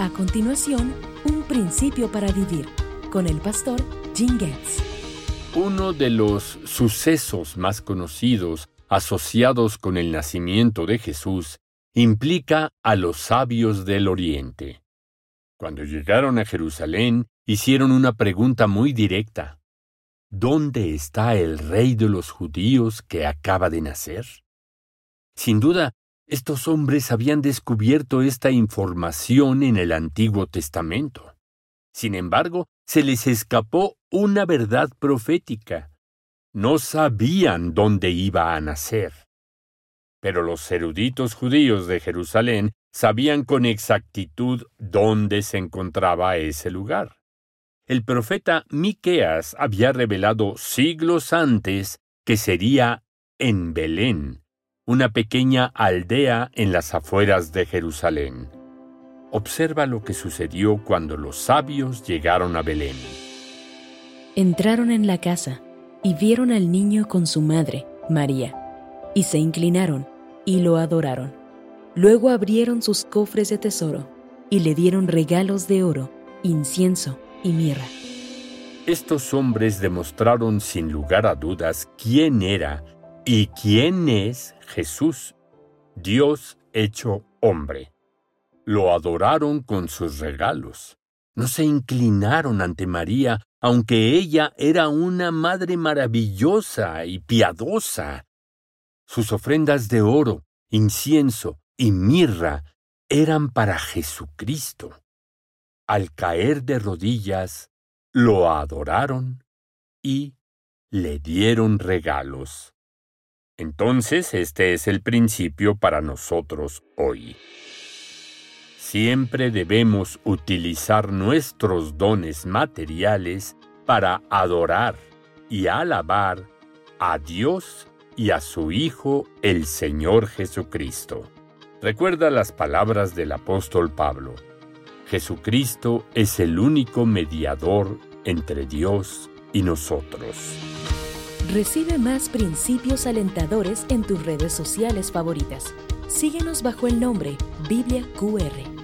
A continuación, un principio para vivir con el pastor Jim Getz. Uno de los sucesos más conocidos asociados con el nacimiento de Jesús implica a los sabios del Oriente. Cuando llegaron a Jerusalén, hicieron una pregunta muy directa. ¿Dónde está el rey de los judíos que acaba de nacer? Sin duda, estos hombres habían descubierto esta información en el Antiguo Testamento. Sin embargo, se les escapó una verdad profética. No sabían dónde iba a nacer. Pero los eruditos judíos de Jerusalén sabían con exactitud dónde se encontraba ese lugar. El profeta Miqueas había revelado siglos antes que sería en Belén, una pequeña aldea en las afueras de Jerusalén. Observa lo que sucedió cuando los sabios llegaron a Belén. Entraron en la casa y vieron al niño con su madre, María, y se inclinaron y lo adoraron. Luego abrieron sus cofres de tesoro y le dieron regalos de oro, incienso y mirra. Estos hombres demostraron sin lugar a dudas quién era y quién es Jesús, Dios hecho hombre. Lo adoraron con sus regalos. No se inclinaron ante María, aunque ella era una madre maravillosa y piadosa. Sus ofrendas de oro, incienso y mirra eran para Jesucristo. Al caer de rodillas, lo adoraron y le dieron regalos. Entonces este es el principio para nosotros hoy. Siempre debemos utilizar nuestros dones materiales para adorar y alabar a Dios y a su Hijo el Señor Jesucristo. Recuerda las palabras del apóstol Pablo. Jesucristo es el único mediador entre Dios y nosotros. Recibe más principios alentadores en tus redes sociales favoritas. Síguenos bajo el nombre Biblia QR.